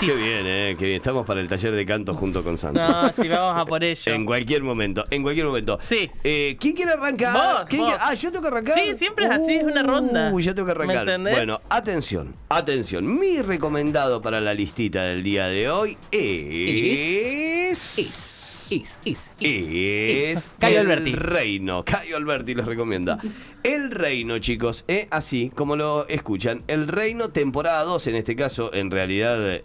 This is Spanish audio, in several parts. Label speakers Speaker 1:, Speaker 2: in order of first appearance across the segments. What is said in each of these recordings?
Speaker 1: Qué bien, eh, qué bien. Estamos para el taller de canto junto con Sandra.
Speaker 2: No, si vamos a por ello.
Speaker 1: En cualquier momento, en cualquier momento.
Speaker 2: Sí.
Speaker 1: Eh, ¿Quién quiere arrancar?
Speaker 2: Vos,
Speaker 1: ¿Quién
Speaker 2: vos.
Speaker 1: quiere- Ah, yo tengo que arrancar.
Speaker 2: Sí, siempre es así, es una ronda.
Speaker 1: Uy, ya tengo que arrancar.
Speaker 2: ¿Me entendés?
Speaker 1: Bueno, atención, atención. Mi recomendado para la listita del día de hoy es.
Speaker 2: Is, is, is,
Speaker 1: Es
Speaker 2: Cayo
Speaker 1: El
Speaker 2: Alberti.
Speaker 1: Reino. Cayo Alberti los recomienda. El Reino, chicos, eh, así como lo escuchan. El Reino, temporada 2, en este caso, en realidad eh,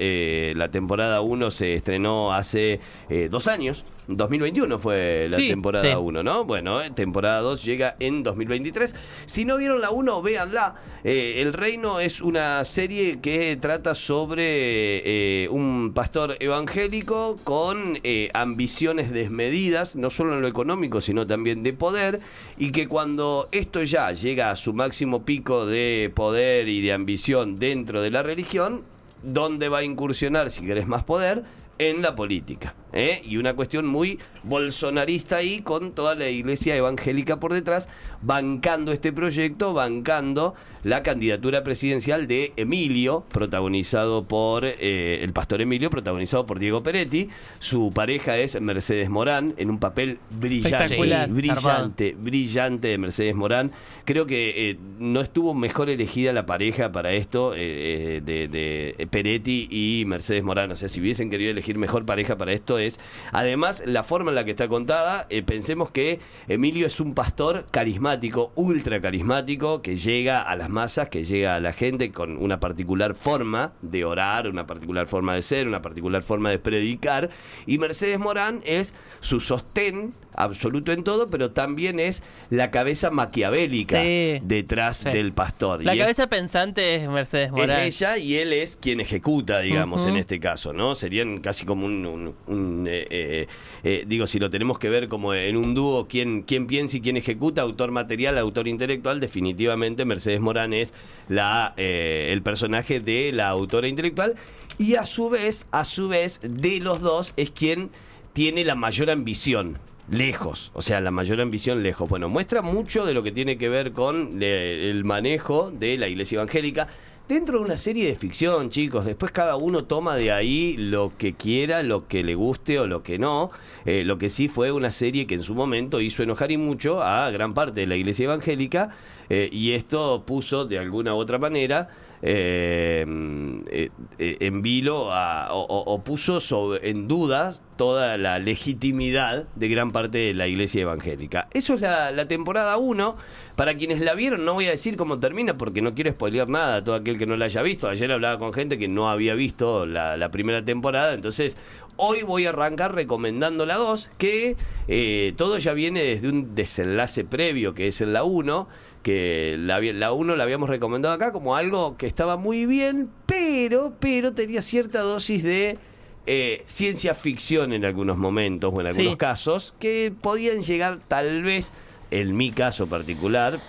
Speaker 1: la temporada 1 se estrenó hace eh, dos años. 2021 fue la
Speaker 2: Sí,
Speaker 1: temporada
Speaker 2: sí.
Speaker 1: 1, ¿no? Bueno, eh, temporada 2 llega en 2023. Si no vieron la 1, véanla. Eh, el Reino es una serie que trata sobre eh, un pastor evangélico con eh, ambiciones desmedidas, no solo en lo económico, sino también de poder, y que cuando esto ya llega a su máximo pico de poder y de ambición dentro de la religión, ¿dónde va a incursionar, si querés más poder? En la política. ¿Eh? Y una cuestión muy bolsonarista ahí, con toda la iglesia evangélica por detrás, bancando este proyecto, bancando la candidatura presidencial de Emilio, protagonizado por eh, el pastor Emilio, protagonizado por Diego Peretti. Su pareja es Mercedes Morán, en un papel brillante, brillante, brillante de Mercedes Morán. Creo que eh, no estuvo mejor elegida la pareja para esto eh, de, de Peretti y Mercedes Morán. O sea, si hubiesen querido elegir mejor pareja para esto es... Además, la forma en la que está contada, eh, pensemos que Emilio es un pastor carismático, ultra carismático, que llega a las masas, que llega a la gente con una particular forma de orar, una particular forma de ser, una particular forma de predicar. Y Mercedes Morán es su sostén absoluto en todo, pero también es la cabeza maquiavélica
Speaker 2: Sí.
Speaker 1: detrás
Speaker 2: Sí.
Speaker 1: del pastor.
Speaker 2: La
Speaker 1: Y es-
Speaker 2: cabeza pensante es Mercedes Morán.
Speaker 1: es ella y él es quien ejecuta, digamos, en este caso, ¿no? Serían casi como un, un- un, eh, eh, eh, digo, si lo tenemos que ver como en un dúo, quién, quién piensa y quién ejecuta, autor material, autor intelectual, definitivamente Mercedes Morán es la, el personaje de la autora intelectual y a su vez, a su vez, de los dos es quien tiene la mayor ambición. Lejos, o sea, la mayor ambición lejos. Bueno, muestra mucho de lo que tiene que ver con el manejo de la iglesia evangélica dentro de una serie de ficción, chicos. Después cada uno toma de ahí lo que quiera, lo que le guste o lo que no. Eh, lo que sí fue una serie que en su momento hizo enojar y mucho a gran parte de la iglesia evangélica eh, y esto puso de alguna u otra manera eh, eh, en vilo o, puso en duda toda la legitimidad de gran parte de la iglesia evangélica. Eso es la, temporada 1. Para quienes la vieron, no voy a decir cómo termina porque no quiero spoilear nada a todo aquel que no la haya visto. Ayer hablaba con gente que no había visto la, la primera temporada, entonces hoy voy a arrancar recomendando la 2, que eh, todo ya viene desde un desenlace previo, que es en la 1 que la, la 1 la habíamos recomendado acá como algo que estaba muy bien, pero, pero tenía cierta dosis de eh, ciencia ficción en algunos momentos o en algunos
Speaker 2: Sí.
Speaker 1: casos que podían llegar tal vez, en mi caso particular,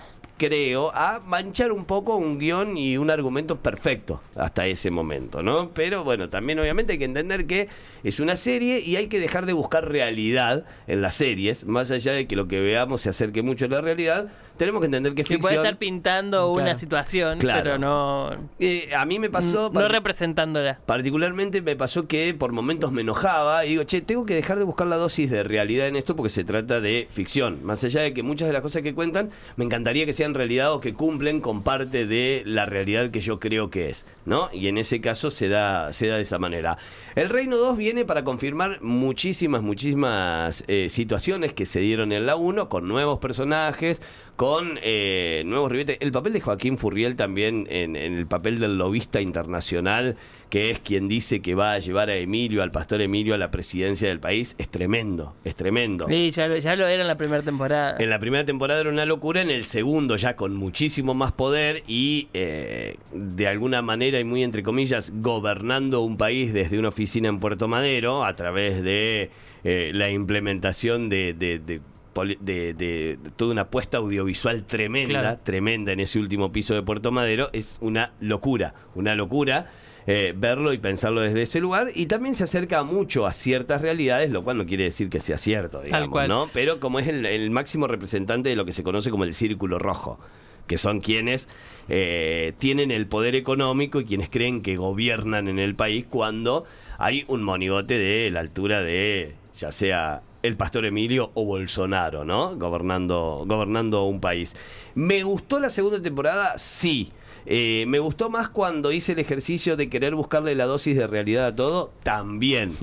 Speaker 1: creo, a manchar un poco un guion y un argumento perfecto hasta ese momento, ¿no? Pero bueno, también obviamente hay que entender que es una serie y hay que dejar de buscar realidad en las series, más allá de que lo que veamos se acerque mucho a la realidad, tenemos que entender que es
Speaker 2: Que puede estar pintando una situación,
Speaker 1: Claro.
Speaker 2: pero no,
Speaker 1: Eh, a mí me pasó...
Speaker 2: no representándola.
Speaker 1: Particularmente me pasó que por momentos me enojaba y digo, che, tengo que dejar de buscar la dosis de realidad en esto porque se trata de ficción. Más allá de que muchas de las cosas que cuentan, me encantaría que sean realidad o que cumplen con parte de la realidad que yo creo que es, ¿no? Y en ese caso se da, se da de esa manera. El Reino 2 viene para confirmar muchísimas, muchísimas eh, situaciones que se dieron en la 1 con nuevos personajes, con eh, nuevos ribetes. El papel de Joaquín Furriel también en, en el papel del lobista internacional, que es quien dice que va a llevar a Emilio, al pastor Emilio, a la presidencia del país, es tremendo, es tremendo.
Speaker 2: Sí, ya lo, ya lo era en la primera temporada.
Speaker 1: En la primera temporada era una locura, en el segundo ya con muchísimo más poder y eh, de alguna manera y muy entre comillas gobernando un país desde una oficina en Puerto Madero a través de eh, la implementación de, de- de poli- de- de- de toda una apuesta audiovisual tremenda,
Speaker 2: Claro.
Speaker 1: tremenda en ese último piso de Puerto Madero, es una locura, una locura. eh, verlo y pensarlo desde ese lugar. Y también se acerca mucho a ciertas realidades, lo cual no quiere decir que sea cierto, digamos,
Speaker 2: cual.
Speaker 1: ¿no? Pero como es el, el máximo representante de lo que se conoce como el círculo rojo que son quienes eh, tienen el poder económico y quienes creen que gobiernan en el país cuando hay un monigote de la altura de ya sea el pastor Emilio o Bolsonaro, ¿no? Gobernando, gobernando un país. ¿Me gustó la segunda temporada? Sí. Eh, ¿Me gustó más cuando hice el ejercicio de querer buscarle la dosis de realidad a todo? También.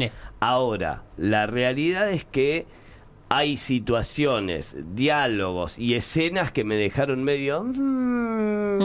Speaker 1: Ahora, la realidad es que hay situaciones, diálogos y escenas que me dejaron medio... mm,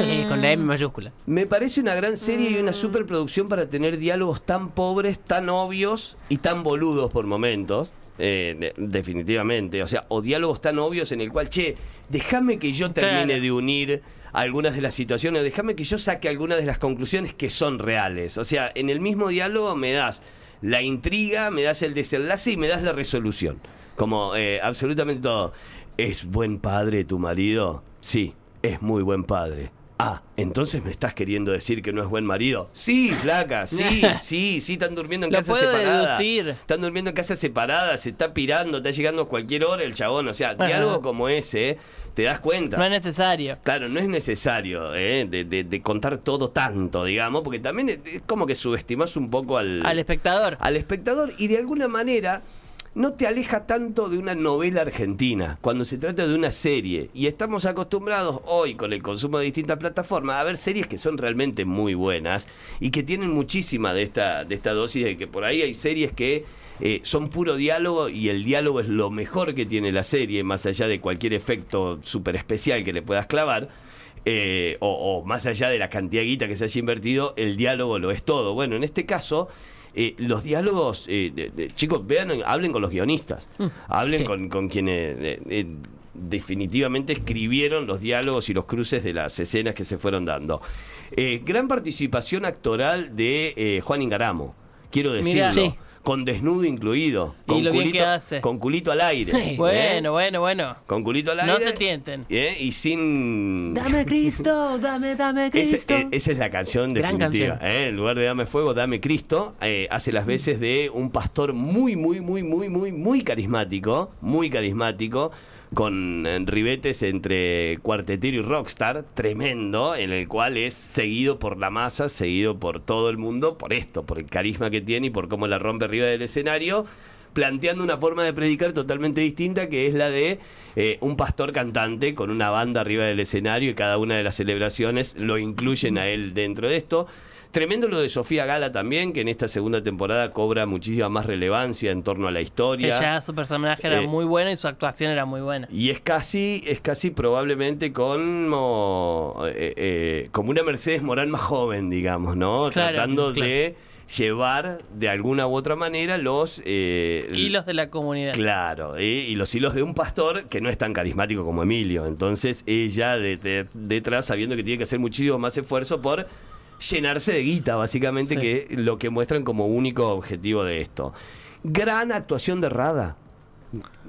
Speaker 2: Eh, con la M mayúscula.
Speaker 1: me parece una gran serie y una superproducción para tener diálogos tan pobres, tan obvios y tan boludos por momentos. Eh, de- definitivamente. O sea, o diálogos tan obvios en el cual, che, déjame que yo termine
Speaker 2: Claro.
Speaker 1: de unir algunas de las situaciones, déjame que yo saque algunas de las conclusiones que son reales. O sea, en el mismo diálogo me das la intriga, me das el desenlace y me das la resolución. Como eh, absolutamente todo. ¿Es buen padre tu marido? Sí, es muy buen padre. Ah, entonces me estás queriendo decir que no es buen marido. Sí, flaca, sí, sí, sí, están durmiendo en
Speaker 2: Lo
Speaker 1: casa
Speaker 2: puedo
Speaker 1: separada.
Speaker 2: deducir.
Speaker 1: Están durmiendo en casa separada, se está pirando, está llegando a cualquier hora el chabón. O sea,
Speaker 2: Ajá.
Speaker 1: diálogo como ese, te das cuenta.
Speaker 2: No es necesario.
Speaker 1: Claro, no es necesario eh, de, de- de contar todo tanto, digamos, porque también es es como que subestimas un poco al,
Speaker 2: Al espectador.
Speaker 1: al espectador y de alguna manera no te aleja tanto de una novela argentina cuando se trata de una serie. Y estamos acostumbrados hoy con el consumo de distintas plataformas a ver series que son realmente muy buenas y que tienen muchísima de esta, de esta dosis de que por ahí hay series que eh, son puro diálogo y el diálogo es lo mejor que tiene la serie, más allá de cualquier efecto súper especial que le puedas clavar. eh, o, o más allá de la cantidad guita que se haya invertido, el diálogo lo es todo. Bueno, en este caso, eh, los diálogos, eh, de- de- chicos, vean, hablen con los guionistas, hablen
Speaker 2: sí.
Speaker 1: con, con quienes eh, eh, definitivamente escribieron los diálogos y los cruces de las escenas que se fueron dando. Eh, gran participación actoral de Juan Ingaramo, quiero decirlo.
Speaker 2: Mirá. Sí.
Speaker 1: Con desnudo incluido,
Speaker 2: Y
Speaker 1: con
Speaker 2: lo bien
Speaker 1: culito,
Speaker 2: que hace.
Speaker 1: con culito al aire. ¿eh?
Speaker 2: Bueno, bueno, bueno.
Speaker 1: Con culito al aire.
Speaker 2: No se tienten.
Speaker 1: ¿eh? Y sin.
Speaker 2: Dame Cristo, dame, dame
Speaker 1: Ese-
Speaker 2: Cristo.
Speaker 1: eh, esa es la canción
Speaker 2: Gran
Speaker 1: definitiva.
Speaker 2: canción.
Speaker 1: ¿eh? En lugar de Dame Fuego, Dame Cristo. eh, hace las veces de un pastor muy, muy, muy, muy, muy, muy carismático. Muy carismático. Con eh, ribetes entre cuartetero y rockstar. Tremendo. En el cual es seguido por la masa, seguido por todo el mundo. Por esto, por el carisma que tiene y por cómo la rompe arriba del escenario planteando una forma de predicar totalmente distinta que es la de eh, un pastor cantante con una banda arriba del escenario y cada una de las celebraciones lo incluyen a él dentro de esto. Tremendo lo de Sofía Gala también, que en esta segunda temporada cobra muchísima más relevancia en torno a la historia.
Speaker 2: ya su personaje era
Speaker 1: Eh,
Speaker 2: muy bueno y su actuación era muy buena.
Speaker 1: Y es casi, es casi probablemente como, eh, eh, como una Mercedes Morán más joven, digamos, ¿no?
Speaker 2: Claro,
Speaker 1: Tratando
Speaker 2: claro.
Speaker 1: de llevar de alguna u otra manera los... eh,
Speaker 2: Hilos de la comunidad.
Speaker 1: Claro, ¿eh? y los hilos de un pastor que no es tan carismático como Emilio. Entonces ella de- de- detrás, sabiendo que tiene que hacer muchísimo más esfuerzo por llenarse de guita, básicamente,
Speaker 2: Sí.
Speaker 1: que es lo que muestran como único objetivo de esto. Gran actuación de Rada.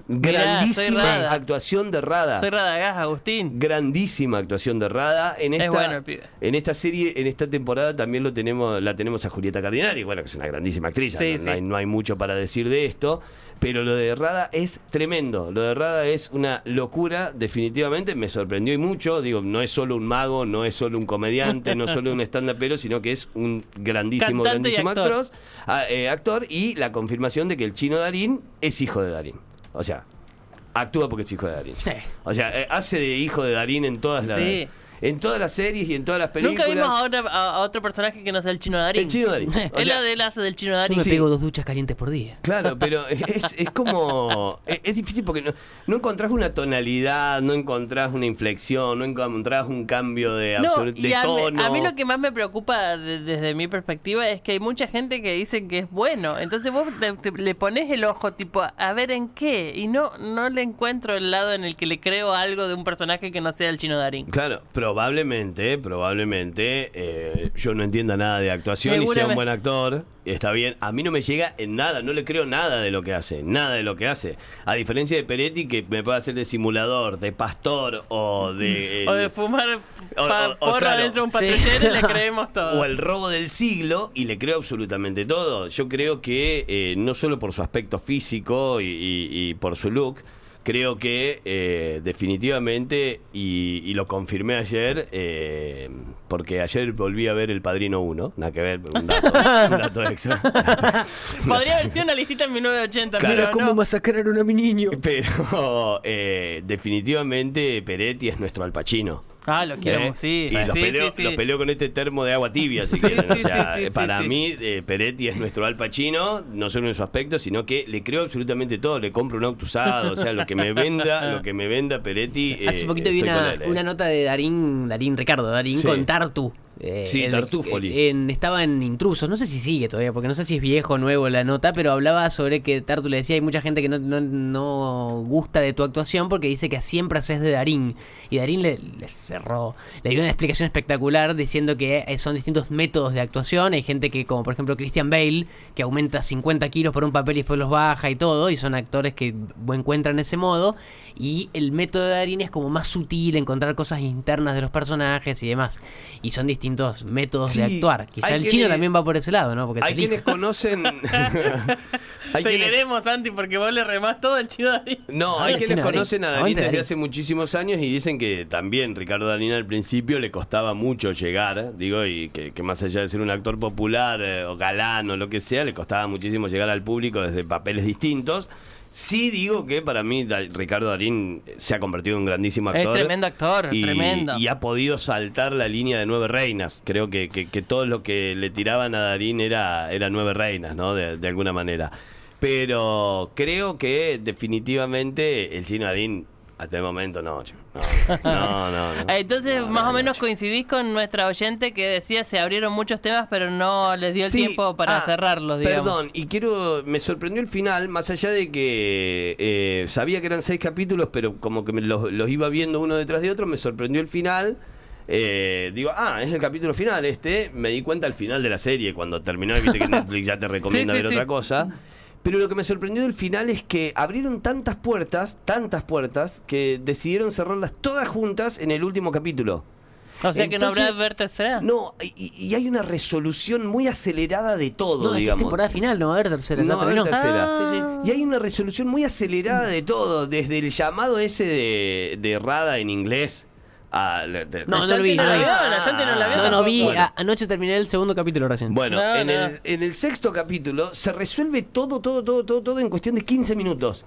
Speaker 1: Grandísima
Speaker 2: Rada.
Speaker 1: actuación de Rada.
Speaker 2: Soy Radagás, Agustín.
Speaker 1: Grandísima actuación de Rada. En
Speaker 2: Es
Speaker 1: esta,
Speaker 2: bueno el pibe.
Speaker 1: en esta serie, en esta temporada también lo tenemos, la tenemos a Julieta Cardinali, bueno, que es una grandísima actriz,
Speaker 2: Sí,
Speaker 1: no,
Speaker 2: sí.
Speaker 1: no hay, no hay mucho para decir de esto. Pero lo de Rada es tremendo. Lo de Rada es una locura, definitivamente. Me sorprendió y mucho. Digo, no es solo un mago, no es solo un comediante, no es solo un stand pero sino que es un grandísimo,
Speaker 2: Cantante y
Speaker 1: grandísimo
Speaker 2: actor.
Speaker 1: actor, ah, eh, actor. Y la confirmación de que el chino Darín es hijo de Darín. O sea, actúa porque es hijo de Darín.
Speaker 2: Sí.
Speaker 1: O sea, eh, hace de hijo de Darín en todas las
Speaker 2: Sí.
Speaker 1: En todas las series y en todas las películas.
Speaker 2: Nunca vimos a, otra- a- a otro personaje que no sea el chino Darín.
Speaker 1: El Chino Darín.
Speaker 2: Él
Speaker 1: sea-
Speaker 2: él hace del chino
Speaker 3: Yo
Speaker 2: Darín.
Speaker 3: me
Speaker 1: Sí.
Speaker 3: pego dos duchas calientes por día.
Speaker 1: Claro, pero es, es como. Es, es difícil porque no, no encontrás una tonalidad, no encontrás una inflexión, no encontrás un cambio de,
Speaker 2: No,
Speaker 1: absolu-
Speaker 2: y
Speaker 1: de
Speaker 2: a, mí,
Speaker 1: tono.
Speaker 2: a mí lo que más me preocupa de- desde mi perspectiva es que hay mucha gente que dice que es bueno. Entonces vos te- te- le pones el ojo, tipo, a ver en qué. Y no, no le encuentro el lado en el que le creo algo de un personaje que no sea el chino Darín.
Speaker 1: Claro, probablemente, probablemente, eh, yo no entienda nada de actuación y sea un buen actor. Está bien. A mí no me llega en nada, no le creo nada de lo que hace, nada de lo que hace. A diferencia de Peretti, que me puede hacer de simulador, de pastor o de.
Speaker 2: O de fumar
Speaker 1: o-
Speaker 2: pa-
Speaker 1: o- o
Speaker 2: porro
Speaker 1: claro.
Speaker 2: dentro de un
Speaker 3: Sí.
Speaker 2: patrullero y le creemos todo.
Speaker 1: o el robo del siglo y le creo absolutamente todo. Yo creo que eh, no solo por su aspecto físico y, y- y por su look, creo que eh, definitivamente, y, y lo confirmé ayer, eh, porque ayer volví a ver El Padrino 1, nada que ver, un dato, un dato extra.
Speaker 2: Podría haber sido una listita en 1980,
Speaker 1: Claro,
Speaker 2: pero
Speaker 3: ¿Cómo
Speaker 2: no.
Speaker 3: masacrar a mi niño?
Speaker 1: Pero eh, definitivamente Peretti es nuestro Al Pacino.
Speaker 2: Ah, lo quiero,
Speaker 1: ¿Eh?
Speaker 2: sí.
Speaker 1: Y los,
Speaker 2: sí,
Speaker 1: peleo,
Speaker 2: sí, sí.
Speaker 1: los peleo con este termo de agua tibia, si quieren. O sea, para mí, eh, Peretti es nuestro Al Pacino, no solo en su aspecto, sino que le creo absolutamente todo. Le compro un auto usado, o sea, lo que me venda, lo que me venda Peretti. eh,
Speaker 3: Hace poquito vi una,
Speaker 1: eh.
Speaker 3: una nota de Darín, Darín Ricardo, Darín con Tartu. Eh,
Speaker 1: Sí,
Speaker 3: el-
Speaker 1: Tartufoli.
Speaker 3: en- estaba en Intrusos, no sé si sigue todavía, porque no sé si es viejo o nuevo la nota, pero hablaba sobre que Tartu le decía, hay mucha gente que no, no, no gusta de tu actuación porque dice que siempre haces de Darín. Y Darín le, le cerró, le dio una explicación espectacular diciendo que eh, son distintos métodos de actuación. Hay gente que, como por ejemplo Christian Bale, que aumenta 50 kilos por un papel y después los baja y todo, y son actores que encuentran ese modo. Y el método de Darín es como más sutil, encontrar cosas internas de los personajes y demás. Y son distintos métodos de actuar. Quizá el chino también va por ese lado, ¿no? Porque
Speaker 1: Hay
Speaker 3: hijo.
Speaker 1: quienes conocen. hay
Speaker 2: Te
Speaker 1: quienes-
Speaker 2: queremos, Santi, porque vos le remás todo el chino ahí.
Speaker 1: No,
Speaker 3: Ah,
Speaker 1: hay quienes
Speaker 3: Darín.
Speaker 1: conocen a Darín desde
Speaker 3: Darín.
Speaker 1: hace muchísimos años y dicen que también Ricardo Darín al principio le costaba mucho llegar, digo, y que, que más allá de ser un actor popular eh, o galán o lo que sea, le costaba muchísimo llegar al público desde papeles distintos. Sí digo que para mí Da- Ricardo Darín se ha convertido en un grandísimo
Speaker 2: Es
Speaker 1: actor.
Speaker 2: tremendo actor,
Speaker 1: y,
Speaker 2: tremendo.
Speaker 1: Y ha podido saltar la línea de nueve reinas. Creo que, que, que todo lo que le tiraban a Darín era, era nueve reinas, ¿no? De, de alguna manera. Pero creo que definitivamente el chino Darín, hasta el momento, no, chico. No, no, no. no.
Speaker 2: Entonces,
Speaker 1: No,
Speaker 2: más o
Speaker 1: no,
Speaker 2: menos coincidís con nuestra oyente que decía se abrieron muchos temas, pero no les dio el
Speaker 1: Sí,
Speaker 2: tiempo para
Speaker 1: ah,
Speaker 2: cerrarlos, digamos.
Speaker 1: Perdón, y quiero. Me sorprendió el final, más allá de que eh, sabía que eran seis capítulos, pero como que me los, los iba viendo uno detrás de otro, me sorprendió el final. Eh, digo, ah, es el capítulo final este. Me di cuenta al final de la serie, cuando terminó, y viste que Netflix ya te recomienda
Speaker 2: sí,
Speaker 1: ver
Speaker 2: sí.
Speaker 1: otra cosa. Pero lo que me sorprendió del final es que abrieron tantas puertas, tantas puertas, que decidieron cerrarlas todas juntas en el último capítulo.
Speaker 2: o sea que no habrá ver tercera.
Speaker 1: No, y, y hay una resolución muy acelerada de todo,
Speaker 3: No, es
Speaker 1: digamos.
Speaker 3: temporada final, no va a haber tercera.
Speaker 1: No, va a haber
Speaker 3: terminó.
Speaker 1: tercera.
Speaker 2: Ah.
Speaker 3: Sí,
Speaker 1: Y hay una resolución muy acelerada de todo, desde el llamado ese de, de Rada en inglés. A, de-
Speaker 3: No, no lo vi,
Speaker 2: no
Speaker 3: no
Speaker 2: la
Speaker 3: lo vi.
Speaker 2: vio, la Santi no la vio
Speaker 3: No, no
Speaker 2: tampoco.
Speaker 3: vi.
Speaker 1: Bueno.
Speaker 3: a- anoche terminé el segundo capítulo recién.
Speaker 1: Bueno,
Speaker 2: No,
Speaker 1: en,
Speaker 2: no.
Speaker 1: El, en el sexto capítulo se resuelve todo, todo, todo, todo, todo en cuestión de 15 minutos.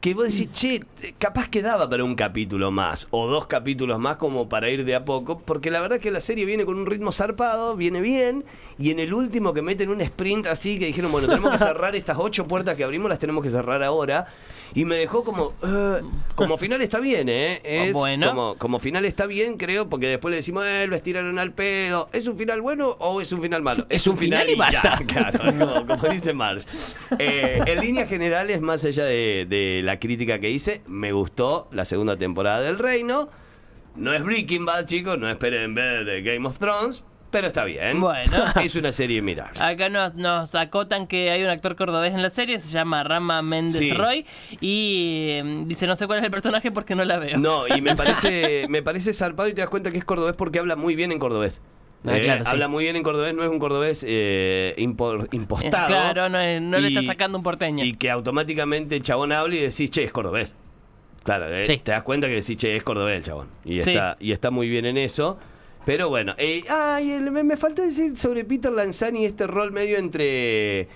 Speaker 1: Que vos decís, che, capaz quedaba para un capítulo más, o dos capítulos más como para ir de a poco, porque la verdad es que la serie viene con un ritmo zarpado, viene bien, y en el último que meten un sprint así, que dijeron, bueno, tenemos que cerrar estas ocho puertas que abrimos, las tenemos que cerrar ahora, y me dejó como, eh, como final está bien, ¿eh? Es
Speaker 2: Bueno.
Speaker 1: como, como final está bien, creo, porque después le decimos, eh, lo estiraron al pedo, ¿es un final bueno o es un final malo?
Speaker 3: Es un final y basta.
Speaker 1: ya, claro, como, como dice Marge. Eh, en líneas generales, más allá de, de la crítica que hice, me gustó la segunda temporada del Reino. No es Breaking Bad, chicos, no esperen ver Game of Thrones, pero está bien.
Speaker 2: Bueno.
Speaker 1: Es una serie mirar.
Speaker 2: Acá nos, nos acotan que hay un actor cordobés en la serie, se llama Rama Méndez
Speaker 1: Sí.
Speaker 2: Roy, y eh, dice no sé cuál es el personaje porque no la veo.
Speaker 1: No, y me parece, me parece zarpado y te das cuenta que es cordobés porque habla muy bien en cordobés.
Speaker 3: Ah,
Speaker 1: Eh,
Speaker 3: claro, sí.
Speaker 1: Habla muy bien en cordobés, no es un cordobés eh, impo- impostado.
Speaker 2: Claro, no, es- no le está sacando un porteño.
Speaker 1: Y que automáticamente el chabón habla y decís, che, es cordobés. Claro, eh,
Speaker 3: Sí.
Speaker 1: te das cuenta que decís, che, es cordobés el chabón. Y,
Speaker 2: Sí.
Speaker 1: está, y está muy bien en eso. Pero bueno, eh, ay, el- me, me faltó decir sobre Peter Lanzani este rol medio entre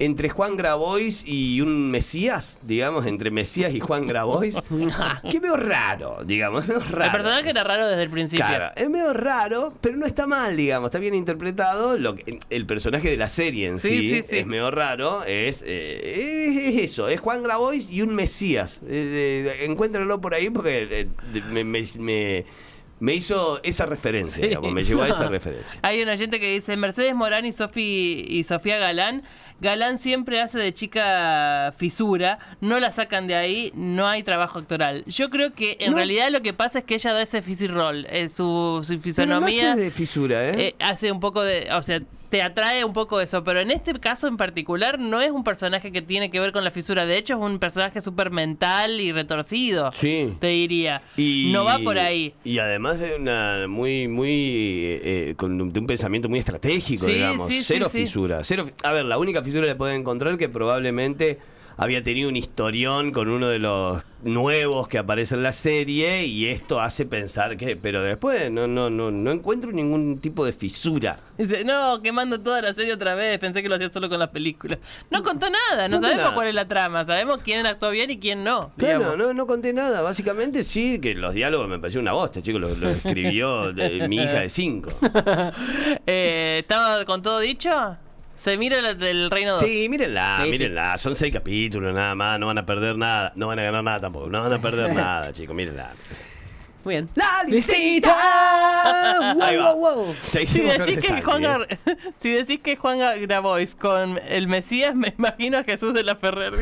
Speaker 1: entre Juan Grabois y un Mesías, digamos, entre Mesías y Juan Grabois, que veo raro, digamos, raro.
Speaker 2: el personaje era raro desde el principio.
Speaker 1: Claro, es medio raro, pero no está mal, digamos, está bien interpretado. Lo que- el personaje de la serie en sí,
Speaker 2: Sí, sí, sí.
Speaker 1: es medio raro, es, eh, es, es eso, es Juan Grabois y un Mesías. Eh, eh, encuéntrenlo por ahí porque me, me- me- me hizo esa referencia,
Speaker 2: Sí.
Speaker 1: digamos, me llevó a esa referencia.
Speaker 2: Hay una gente que dice Mercedes Morán y, Sofi, y Sofía Galán. Galán siempre hace de chica fisura, no la sacan de ahí, no hay trabajo actoral. Yo creo que en
Speaker 1: No.
Speaker 2: realidad lo que pasa es que ella da ese fisy roll, eh, su, su
Speaker 1: Pero no
Speaker 2: fisonomía
Speaker 1: hace de fisura, ¿eh?
Speaker 2: eh, hace un poco de, o sea, te atrae un poco eso, pero en este caso en particular no es un personaje que tiene que ver con la fisura, de hecho es un personaje súper mental y retorcido,
Speaker 1: Sí.
Speaker 2: te diría.
Speaker 1: Y,
Speaker 2: no va por ahí.
Speaker 1: Y además de una muy, muy eh, eh, con un, de un pensamiento muy estratégico,
Speaker 2: Sí,
Speaker 1: digamos.
Speaker 2: sí,
Speaker 1: cero fisura. Cero, a ver, la única fisura que pueden encontrar que probablemente había tenido un historión con uno de los nuevos que aparece en la serie y esto hace pensar que, pero después no, no, no, no encuentro ningún tipo de fisura.
Speaker 2: Dice, no, quemando toda la serie otra vez, pensé que lo hacía solo con las películas. No contó nada, no, sabemos
Speaker 1: nada.
Speaker 2: cuál es la trama, sabemos quién actuó bien y quién no.
Speaker 1: Claro,
Speaker 2: digamos.
Speaker 1: no, no conté nada. Básicamente sí, que los diálogos me pareció una bosta, chicos. Lo, lo escribió de- mi hija de cinco.
Speaker 2: Eh, ¿Estaba con todo dicho? Se mira la del Reino 2.
Speaker 1: Sí, mírenla,
Speaker 3: Sí, sí.
Speaker 1: mírenla. Son seis capítulos nada más. No van a perder nada. No van a ganar nada tampoco. No van a perder nada, chicos. Mírenla.
Speaker 3: Muy bien.
Speaker 1: ¡La
Speaker 3: listita!
Speaker 1: Ahí va.
Speaker 3: ¡Wow, wow, wow!
Speaker 2: Si
Speaker 1: Seguimos con
Speaker 2: decís, que Juan
Speaker 1: ¿eh?
Speaker 2: Gar- si decís que Juan Gar- Grabois con el Mesías, me imagino a Jesús de la Ferrer.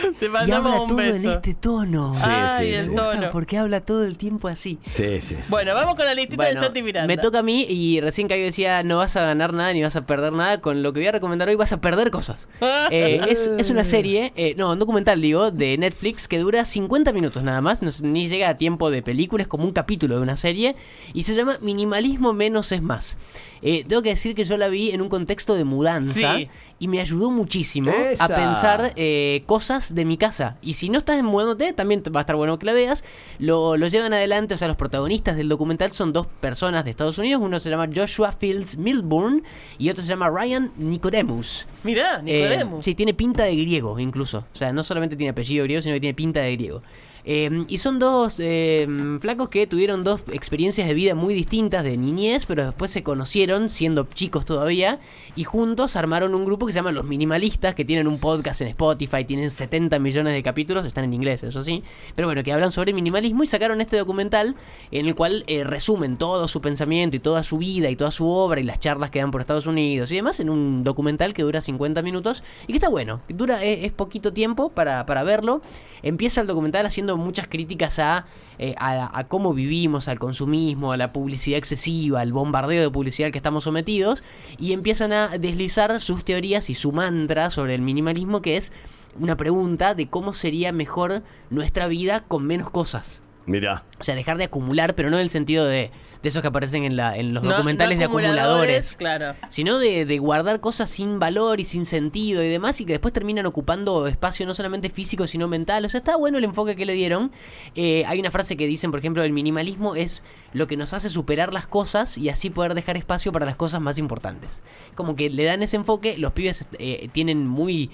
Speaker 2: Te
Speaker 3: Y habla
Speaker 2: un
Speaker 3: todo en este tono.
Speaker 1: Sí,
Speaker 2: Ay,
Speaker 1: sí,
Speaker 2: el
Speaker 1: sí.
Speaker 2: Tono.
Speaker 3: porque habla todo el tiempo así.
Speaker 1: Sí, sí. sí.
Speaker 2: Bueno, vamos con la listita
Speaker 3: Bueno,
Speaker 2: de Santi Miranda.
Speaker 3: me toca a mí y recién que yo decía no vas a ganar nada ni vas a perder nada. Con lo que voy a recomendar hoy vas a perder cosas. Eh, es, es una serie, eh, no, un documental digo, de Netflix que dura 50 minutos nada más. no- ni llega a tiempo de película, es como un capítulo de una serie. Y se llama Minimalismo menos es más. Eh, tengo que decir que yo la vi en un contexto de mudanza
Speaker 2: Sí.
Speaker 3: Y me ayudó muchísimo
Speaker 1: Esa.
Speaker 3: a pensar eh, cosas de mi casa. Y si no estás mudándote, también va a estar bueno que la veas. Lo, lo llevan adelante, o sea, los protagonistas del documental son dos personas de Estados Unidos. Uno se llama Joshua Fields Milburn y otro se llama Ryan Nicodemus.
Speaker 2: Mirá,
Speaker 3: Eh,
Speaker 2: Nicodemus.
Speaker 3: sí, tiene pinta de griego incluso. O sea, no solamente tiene apellido griego, sino que tiene pinta de griego. Eh, y son dos eh, flacos que tuvieron dos experiencias de vida muy distintas de niñez, pero después se conocieron siendo chicos todavía y juntos armaron un grupo que se llama Los Minimalistas, que tienen un podcast en Spotify, tienen 70 millones de capítulos, están en inglés, eso sí, pero bueno, que hablan sobre minimalismo y sacaron este documental en el cual eh, resumen todo su pensamiento y toda su vida y toda su obra y las charlas que dan por Estados Unidos y demás en un documental que dura 50 minutos y que está bueno, dura es, es poquito tiempo para, para verlo. Empieza el documental haciendo muchas críticas a, eh, a, a cómo vivimos, al consumismo, a la publicidad excesiva, al bombardeo de publicidad al que estamos sometidos y empiezan a deslizar sus teorías y su mantra sobre el minimalismo que es una pregunta de cómo sería mejor nuestra vida con menos cosas.
Speaker 1: Mirá.
Speaker 3: O sea, dejar de acumular, pero no en el sentido de, de esos que aparecen en, la, en los
Speaker 2: No-
Speaker 3: documentales
Speaker 2: no
Speaker 3: de acumuladores.
Speaker 2: Claro.
Speaker 3: Sino de, de guardar cosas sin valor y sin sentido y demás, y que después terminan ocupando espacio no solamente físico, sino mental. O sea, está bueno el enfoque que le dieron. Eh, hay una frase que dicen, por ejemplo, el minimalismo es lo que nos hace superar las cosas y así poder dejar espacio para las cosas más importantes. Como que le dan ese enfoque, los pibes eh, tienen muy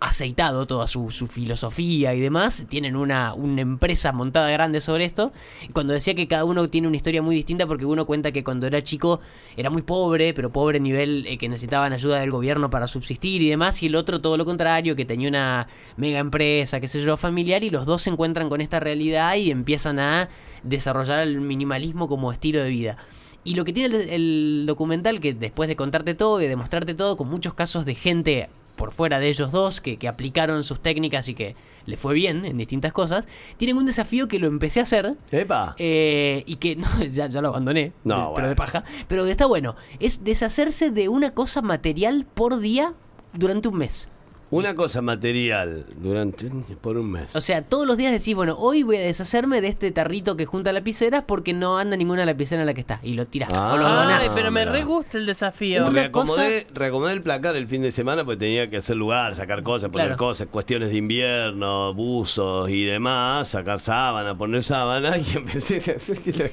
Speaker 3: aceitado toda su, su filosofía y demás. Tienen una, una empresa montada grande sobre esto. Cuando decía que cada uno tiene una historia muy distinta, porque uno cuenta que cuando era chico era muy pobre, pero pobre nivel eh, que necesitaban ayuda del gobierno para subsistir y demás. Y el otro todo lo contrario, que tenía una mega empresa, qué sé yo, familiar. Y los dos se encuentran con esta realidad y empiezan a desarrollar el minimalismo como estilo de vida. Y lo que tiene el, el documental, que después de contarte todo y demostrarte todo, con muchos casos de gente por fuera de ellos dos que, que aplicaron sus técnicas y que le fue bien en distintas cosas, tienen un desafío que lo empecé a hacer
Speaker 1: Epa.
Speaker 3: eh, y que no, ya, ya lo abandoné,
Speaker 1: No,
Speaker 3: de-
Speaker 1: bueno.
Speaker 3: pero de paja, pero que está bueno, es deshacerse de una cosa material por día durante un mes.
Speaker 1: Una cosa material durante por un mes.
Speaker 3: O sea, todos los días decís, bueno, hoy voy a deshacerme de este tarrito que junta lapiceras porque no anda ninguna lapicera en la que está. Y lo tirás
Speaker 1: Ah.
Speaker 3: o lo
Speaker 2: Ay,
Speaker 3: donás.
Speaker 2: pero me re gusta el desafío.
Speaker 1: Reacomodé, reacomodé el placar el fin de semana porque tenía que hacer lugar, sacar cosas, poner
Speaker 3: Claro.
Speaker 1: cosas, cuestiones de invierno, buzos y demás, sacar sábana, poner sábana y empecé a hacer la.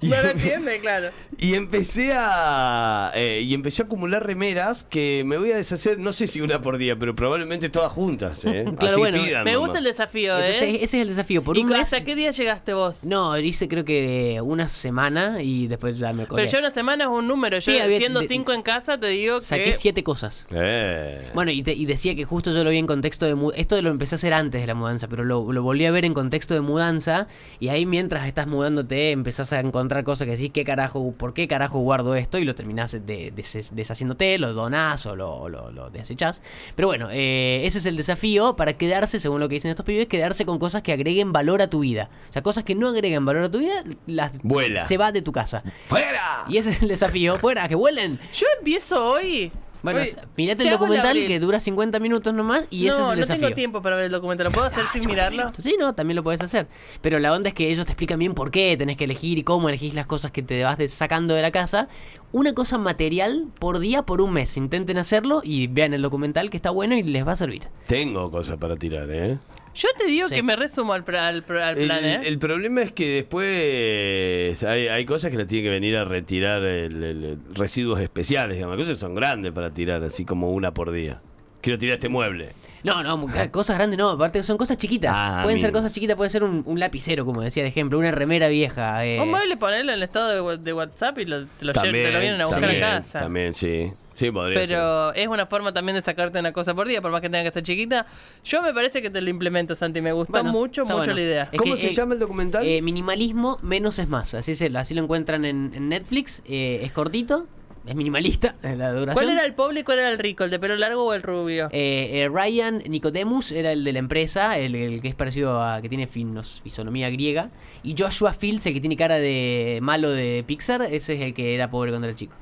Speaker 1: Y,
Speaker 2: No lo entiende, claro.
Speaker 1: y empecé a eh, y empecé a acumular remeras que me voy a deshacer, no sé si una por día, pero probablemente todas juntas, ¿eh?
Speaker 3: Claro,
Speaker 1: Así
Speaker 3: bueno,
Speaker 1: pidan
Speaker 2: Me
Speaker 1: nomás.
Speaker 2: gusta el desafío,
Speaker 3: Entonces,
Speaker 2: ¿eh?
Speaker 3: ese es el desafío. Por
Speaker 2: ¿Y
Speaker 3: un mes.
Speaker 2: hasta qué día llegaste vos?
Speaker 3: No, hice creo que una semana y después ya me colé.
Speaker 2: Pero ya una semana es un número. Yo,
Speaker 3: Sí, había-
Speaker 2: siendo
Speaker 3: de-
Speaker 2: cinco en casa, te digo
Speaker 3: Saqué
Speaker 2: que.
Speaker 3: siete cosas.
Speaker 1: Eh.
Speaker 3: Bueno, y, te- y decía que justo yo lo vi en contexto de mudanza. Esto lo empecé a hacer antes de la mudanza, pero lo, lo volví a ver en contexto de mudanza. Y ahí mientras estás mudándote, empezás a encontrar cosas que decís, ¿qué carajo, ¿por qué carajo guardo esto? Y lo terminás de- des- deshaciéndote, lo donás o lo, lo, lo desechás. Pero bueno, eh, ese es el desafío para quedarse, según lo que dicen estos pibes, quedarse con cosas que agreguen valor a tu vida. O sea, cosas que no agreguen valor a tu vida, las
Speaker 1: Vuela.
Speaker 3: se va de tu casa.
Speaker 1: ¡Fuera!
Speaker 3: Y ese es el desafío. Fuera, que vuelen.
Speaker 2: Yo empiezo hoy.
Speaker 3: Bueno, mirate
Speaker 2: ¿Qué
Speaker 3: el documental que dura 50 minutos nomás y ese
Speaker 2: no,
Speaker 3: es el
Speaker 2: no
Speaker 3: desafío.
Speaker 2: tengo tiempo para ver el documental. ¿Lo puedo hacer sin mirarlo?
Speaker 3: Sí, no, también lo puedes hacer. Pero la onda es que ellos te explican bien por qué tenés que elegir y cómo elegís las cosas que te vas de- sacando de la casa. Una cosa material por día por un mes. Intenten hacerlo y vean el documental que está bueno y les va a servir.
Speaker 1: Tengo cosas para tirar, ¿eh?
Speaker 2: Yo te digo
Speaker 3: Sí.
Speaker 2: que me resumo al, al al
Speaker 1: El,
Speaker 2: plan, ¿eh?
Speaker 1: el problema es que después hay, hay cosas que le tiene que venir a retirar el, el- residuos especiales, digamos. Cosas que son grandes para tirar, así como una por día. Quiero tirar este mueble.
Speaker 3: No, no, cosas grandes no, aparte son cosas chiquitas.
Speaker 1: Ah,
Speaker 3: Pueden ser cosas chiquitas, puede ser un, un lapicero, como decía de ejemplo, una remera vieja. eh,
Speaker 2: Un mueble, ponerlo en el estado de, WhatsApp y lo, te, lo, te lo vienen a buscar
Speaker 1: también,
Speaker 2: a casa.
Speaker 1: También, sí. Sí, podría ser.
Speaker 2: Pero es una forma también de sacarte una cosa por día, por más que tenga que ser chiquita. Yo me parece que te lo implemento, Santi. Me gustó
Speaker 3: Bueno,
Speaker 2: mucho, mucho
Speaker 3: bueno.
Speaker 2: la idea.
Speaker 3: Es
Speaker 1: ¿Cómo
Speaker 3: que,
Speaker 1: se
Speaker 3: eh,
Speaker 1: llama el documental?
Speaker 3: Eh, minimalismo menos es más. Así, se, así lo encuentran en, en Netflix. eh, es cortito, es minimalista la duración.
Speaker 2: ¿Cuál era el pobre y cuál era el rico? ¿El de pelo largo o el rubio?
Speaker 3: Eh, eh, Ryan Nicodemus era el de la empresa, el, el que es parecido a que tiene finos- fisonomía griega. Y Joshua Fields, el que tiene cara de malo de Pixar, ese es el que era pobre cuando era chico.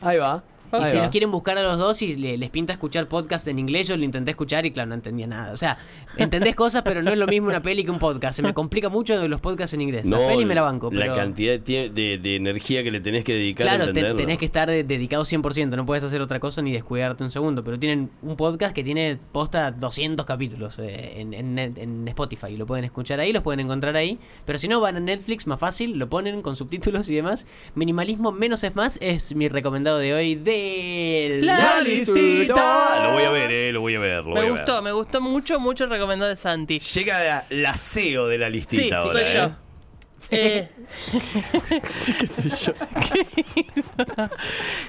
Speaker 1: Ahí va.
Speaker 3: Y si los quieren buscar a los dos y le- les pinta escuchar podcast en inglés, yo lo intenté escuchar y claro, no entendía nada. O sea, entendés cosas, pero no es lo mismo una peli que un podcast. Se me complica mucho los podcasts en inglés. la peli me la banco, pero...
Speaker 1: La cantidad de, de- de energía que le tenés que dedicar a
Speaker 3: Claro, te-
Speaker 1: entenderlo.
Speaker 3: tenés que estar de- dedicado 100%, no puedes hacer otra cosa ni descuidarte un segundo, pero tienen un podcast que tiene posta 200 capítulos eh, en, en Spotify, lo pueden escuchar ahí, los pueden encontrar ahí, pero si no van a Netflix, más fácil, lo ponen con subtítulos y demás. Minimalismo menos es más es mi recomendado de hoy
Speaker 2: La
Speaker 1: listita. Lo voy a ver, eh, lo voy a ver. lo
Speaker 2: Me
Speaker 1: voy a
Speaker 2: gustó,
Speaker 1: ver.
Speaker 2: me gustó mucho, mucho el recomendado de Santi.
Speaker 1: Llega la, la CEO de la listita
Speaker 2: Sí,
Speaker 1: ahora,
Speaker 2: soy
Speaker 1: ¿eh?
Speaker 2: yo. Eh,
Speaker 1: Sí que soy yo.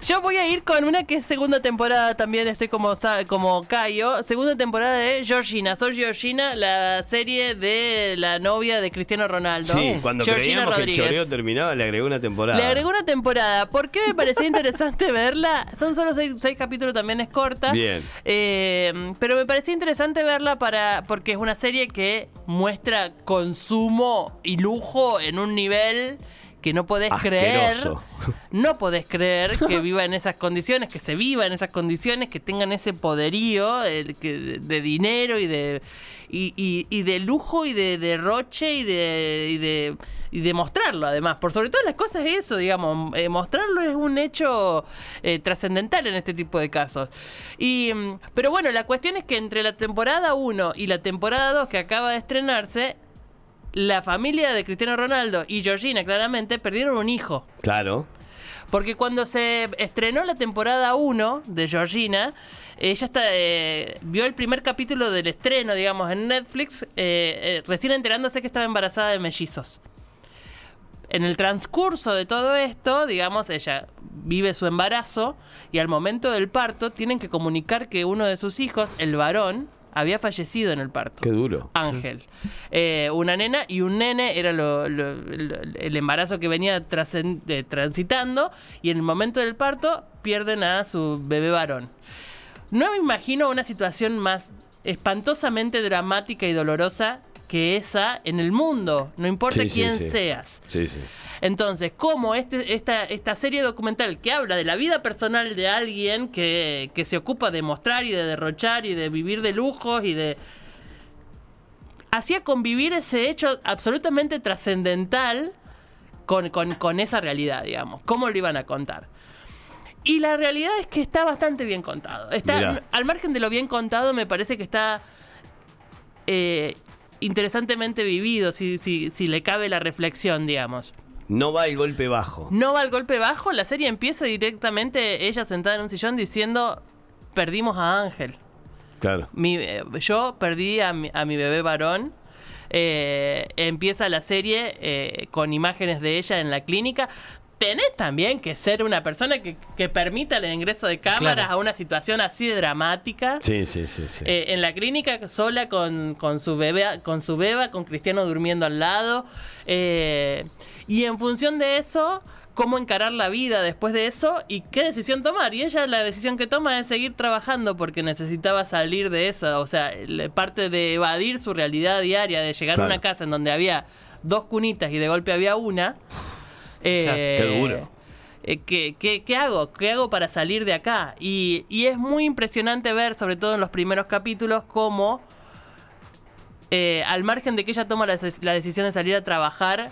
Speaker 2: yo voy a ir con una que es segunda temporada también, estoy como, como Cayo. Segunda temporada de Georgina. Soy Georgina, la serie de la novia de Cristiano Ronaldo.
Speaker 1: Sí, cuando
Speaker 2: Georgina
Speaker 1: creíamos que el choreo terminaba, le agregó una temporada.
Speaker 2: Le agregó una temporada. ¿Por qué me parecía interesante verla? Son solo seis, seis capítulos, también es corta.
Speaker 1: Bien.
Speaker 2: Eh, pero me parecía interesante verla para porque es una serie que muestra consumo y lujo en un nivel que no podés
Speaker 1: Asqueroso.
Speaker 2: creer. No podés creer que viva en esas condiciones, que se viva en esas condiciones, que tengan ese poderío eh, que- de dinero y de y, y- y de lujo y de derroche y de, y de y de mostrarlo además. Por sobre todas las cosas es eso, digamos, eh, mostrarlo es un hecho eh, trascendental en este tipo de casos. Y mm, pero bueno, la cuestión es que entre la temporada 1 y la temporada 2 que acaba de estrenarse, la familia de Cristiano Ronaldo y Georgina claramente perdieron un hijo.
Speaker 1: Claro.
Speaker 2: Porque cuando se estrenó la temporada 1 de Georgina, ella está, eh, vio el primer capítulo del estreno, digamos, en Netflix, eh, eh, recién enterándose que estaba embarazada de mellizos. En el transcurso de todo esto, digamos, ella vive su embarazo y al momento del parto tienen que comunicar que uno de sus hijos, el varón, había fallecido en el parto.
Speaker 1: Qué duro.
Speaker 2: Ángel. Eh, una nena y un nene era lo- lo- lo- el embarazo que venía trasen- eh, transitando y en el momento del parto pierden a su bebé varón. No me imagino una situación más espantosamente dramática y dolorosa que esa en el mundo, no importa
Speaker 1: Sí,
Speaker 2: quién
Speaker 1: sí.
Speaker 2: seas.
Speaker 1: Sí.
Speaker 2: Entonces, como este, esta, esta serie documental que habla de la vida personal de alguien que, que se ocupa de mostrar y de derrochar y de vivir de lujos y de... hacía convivir ese hecho absolutamente trascendental con, con- con esa realidad, digamos. ¿Cómo lo iban a contar? Y la realidad es que está bastante bien contado. Está,
Speaker 1: Mirá.
Speaker 2: al margen de lo bien contado, me parece que está eh, interesantemente vivido, si, si, si le cabe la reflexión, digamos.
Speaker 1: No va el golpe bajo.
Speaker 2: No va al golpe bajo, la serie empieza directamente ella sentada en un sillón diciendo, perdimos a Ángel.
Speaker 1: Claro.
Speaker 2: Mi- eh, yo perdí a mi, a mi bebé varón. Eh, empieza la serie eh, con imágenes de ella en la clínica. Tenés también que ser una persona que, que permita el ingreso de cámaras
Speaker 3: Claro.
Speaker 2: a una situación así de dramática.
Speaker 1: Sí, sí, sí, sí.
Speaker 2: Eh, en la clínica sola con, con su bebé, con su beba, con Cristiano durmiendo al lado. Eh, y en función de eso, cómo encarar la vida después de eso y qué decisión tomar. Y ella la decisión que toma es seguir trabajando porque necesitaba salir de eso. O sea, parte de evadir su realidad diaria, de llegar a una casa en donde había dos cunitas y de golpe había una. Eh,
Speaker 1: Qué duro.
Speaker 2: eh, ¿qué, qué, qué hago? ¿Qué hago para salir de acá? Y, y es muy impresionante ver, sobre todo en los primeros capítulos, cómo eh, al margen de que ella toma la, decisión de salir a trabajar,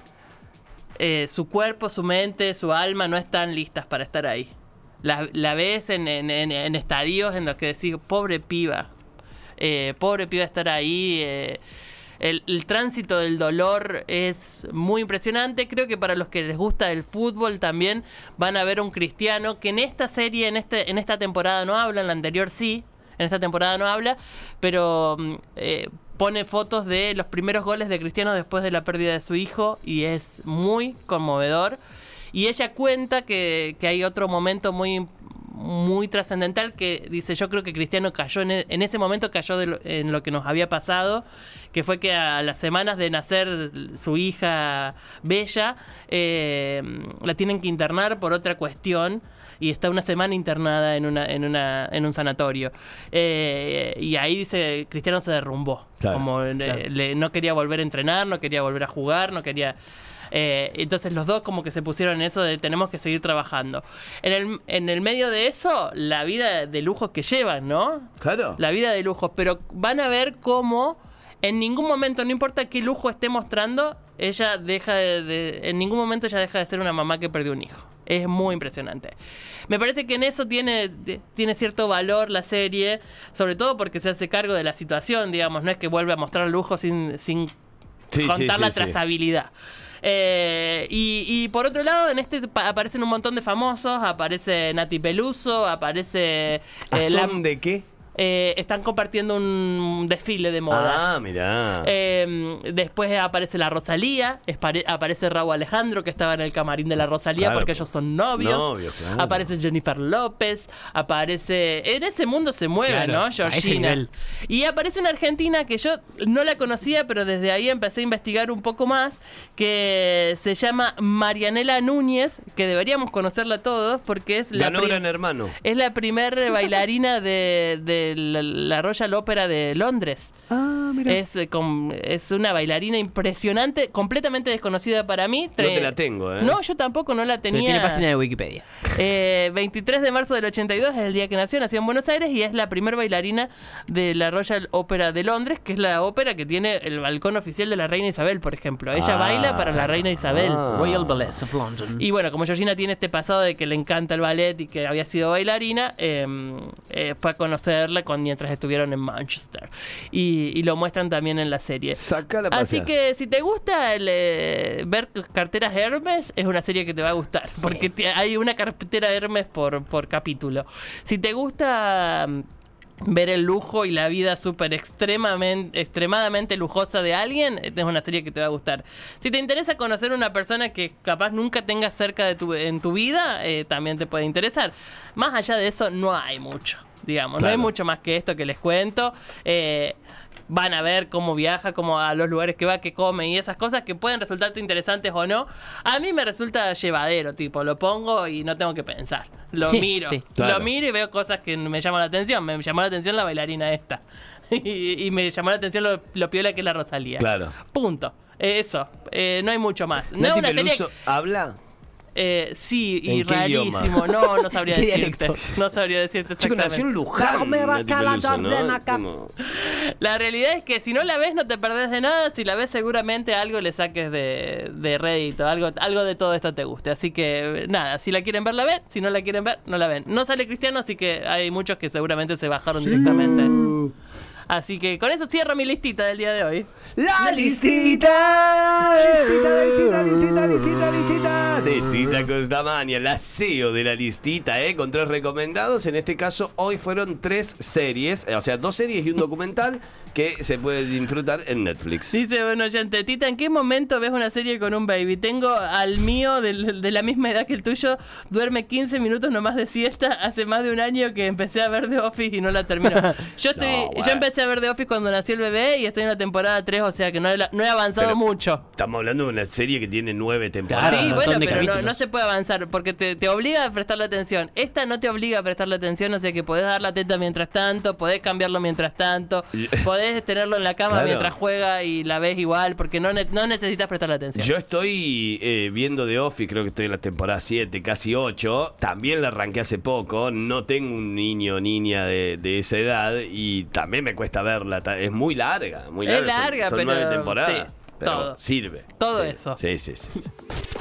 Speaker 2: eh, su cuerpo, su mente, su alma no están listas para estar ahí. La, la ves en, en- en- en estadios en los que decís, pobre piba, eh, pobre piba estar ahí. El, el tránsito del dolor es muy impresionante. Creo que para los que les gusta el fútbol también van a ver un cristiano que en esta serie, en, este, en esta temporada no habla, en la anterior sí. En esta temporada no habla, pero mm, eh, pone fotos de los primeros goles de Cristiano después de la pérdida de su hijo y es muy conmovedor. Y ella cuenta que, que hay otro momento muy muy trascendental que dice yo creo que Cristiano cayó en, e- en ese momento cayó de lo- en lo que nos había pasado que fue que a las semanas de nacer su hija Bella eh, la tienen que internar por otra cuestión y está una semana internada en una en una en un sanatorio. Eh, y ahí dice Cristiano se derrumbó.
Speaker 1: Claro,
Speaker 2: como eh, le- no quería volver a entrenar no quería volver a jugar no quería eh, entonces los dos como que se pusieron en eso de tenemos que seguir trabajando. En el, en el medio de eso, la vida de lujos que llevan, ¿no?
Speaker 1: Claro.
Speaker 2: La vida de lujos, pero van a ver cómo en ningún momento, no importa qué lujo esté mostrando, ella deja de, de- en ningún momento ella deja de ser una mamá que perdió un hijo. Es muy impresionante. Me parece que en eso tiene, de- tiene cierto valor la serie, sobre todo porque se hace cargo de la situación, digamos, no es que vuelve a mostrar lujo sin, sin
Speaker 1: Sí,
Speaker 2: contar
Speaker 1: sí,
Speaker 2: la
Speaker 1: sí.
Speaker 2: trazabilidad. Eh, y, y por otro lado, en este pa- aparecen un montón de famosos, aparece Nati Peluso, aparece... eh,
Speaker 1: ¿A
Speaker 2: la-
Speaker 1: son de qué?
Speaker 2: Eh, están compartiendo un desfile de modas.
Speaker 1: Ah, mirá.
Speaker 2: Eh, después aparece la Rosalía, aparece Raúl Alejandro que estaba en el camarín de la Rosalía
Speaker 1: Claro,
Speaker 2: porque ellos son novios.
Speaker 1: Novios, claro.
Speaker 2: Aparece Jennifer López, aparece... En ese mundo se mueve,
Speaker 3: Claro,
Speaker 2: ¿no? Georgina. Y aparece una argentina que yo no la conocía, pero desde ahí empecé a investigar un poco más, que se llama Marianela Núñez, que deberíamos conocerla todos porque es la...
Speaker 1: Ganó Gran Hermano.
Speaker 2: es la primer bailarina de, de la, la Royal Opera de Londres.
Speaker 1: Ah,
Speaker 2: Es, eh, es una bailarina impresionante, completamente desconocida para mí.
Speaker 1: No te la tengo, ¿eh?
Speaker 2: No, yo tampoco no la
Speaker 3: Pero
Speaker 2: tenía.
Speaker 3: tiene página de Wikipedia.
Speaker 2: Eh, 23 de marzo del 82 es el día que nació, nació en Buenos Aires y es la primer bailarina de la Royal Opera de Londres, que es la ópera que tiene el balcón oficial de la reina Isabel, por ejemplo. Ella
Speaker 1: Ah.
Speaker 2: baila para la reina Isabel.
Speaker 1: Ah.
Speaker 3: Royal Ballets of London.
Speaker 2: Y bueno, como Georgina tiene este pasado de que le encanta el ballet y que había sido bailarina, eh, eh, fue a con, mientras estuvieron en Manchester. Y, y lo muestran también en la serie.
Speaker 1: Sacala a
Speaker 2: Así que si te gusta el, eh, ver carteras Hermes, es una serie que te va a gustar. Porque te- hay una cartera Hermes por, por capítulo. Si te gusta mm, ver el lujo y la vida súper extremadamente, extremadamente lujosa de alguien, es una serie que te va a gustar. Si te interesa conocer una persona que capaz nunca tengas cerca de tu, en tu vida, eh, también te puede interesar. Más allá de eso, no hay mucho. Digamos, no hay mucho más que esto que les cuento. Eh, van a ver cómo viaja, cómo a los lugares que va, qué come y esas cosas que pueden resultarte interesantes o no. A mí me resulta llevadero, tipo, lo pongo y no tengo que pensar. Lo
Speaker 3: Sí,
Speaker 2: miro,
Speaker 3: sí.
Speaker 1: Claro.
Speaker 2: lo miro y veo cosas que me llaman la atención. Me llamó la atención la bailarina esta. y, y me llamó la atención lo, lo piola que es la Rosalía.
Speaker 1: Claro.
Speaker 2: Punto. Eh, Eso. Eh, no hay mucho más. No es una serie.
Speaker 1: Habla.
Speaker 2: Eh, sí, y rarísimo. No, no sabría
Speaker 3: ¿Qué
Speaker 2: decirte. No sabría decirte
Speaker 1: Chico, nació en
Speaker 2: exactamente.
Speaker 1: Luján. Es como-
Speaker 2: La realidad es que si no la ves no te perdés de nada, si la ves seguramente algo le saques de, de rédito, algo, algo de todo esto te guste. Así que nada, si la quieren ver la ven, si no la quieren ver no la ven. No sale cristiano, así que hay muchos que seguramente se bajaron directamente. Así que con eso cierro mi listita del día de hoy.
Speaker 1: La listita. Listita, listita, listita, listita, listita. De Tita Costamania, la CEO de la listita, ¿eh? Con tres recomendados. En este caso, hoy fueron tres series, o sea, dos series y un documental que se puede disfrutar en Netflix.
Speaker 2: Dice, bueno, oyente, Tita, ¿en qué momento ves una serie con un baby? Tengo al mío del- de, la misma edad que el tuyo, duerme 15 minutos nomás de siesta. Hace más de un año que empecé a ver The Office y no la termino. Yo estoy,
Speaker 1: No, bueno.
Speaker 2: yo empecé a ver The Office cuando nació el bebé y estoy en la temporada 3, o sea que no he, no he avanzado
Speaker 1: Pero-
Speaker 2: mucho.
Speaker 1: Estamos hablando de una serie que tiene nueve temporadas.
Speaker 3: Claro,
Speaker 2: sí, bueno,
Speaker 3: de
Speaker 2: pero no, no se puede avanzar porque te, te obliga a prestarle atención. Esta no te obliga a prestarle atención, o sea que podés dar la teta mientras tanto, podés cambiarlo mientras tanto,
Speaker 1: Y-
Speaker 2: podés tenerlo en la cama
Speaker 1: Claro.
Speaker 2: mientras juega y la ves igual, porque no, ne- no necesitas prestarle atención.
Speaker 1: Yo estoy eh, viendo The Office, creo que estoy en la temporada 7, casi 8. También la arranqué hace poco. No tengo un niño o niña de, de esa edad y también me cuesta verla. Es muy larga, muy
Speaker 2: Es
Speaker 1: larga. Son-
Speaker 2: larga,
Speaker 1: son,
Speaker 2: pero
Speaker 1: nueve temporadas.
Speaker 2: sí,
Speaker 1: pero
Speaker 2: todo.
Speaker 1: sirve.
Speaker 2: Todo eso.
Speaker 1: Sí, sí, sí. sí.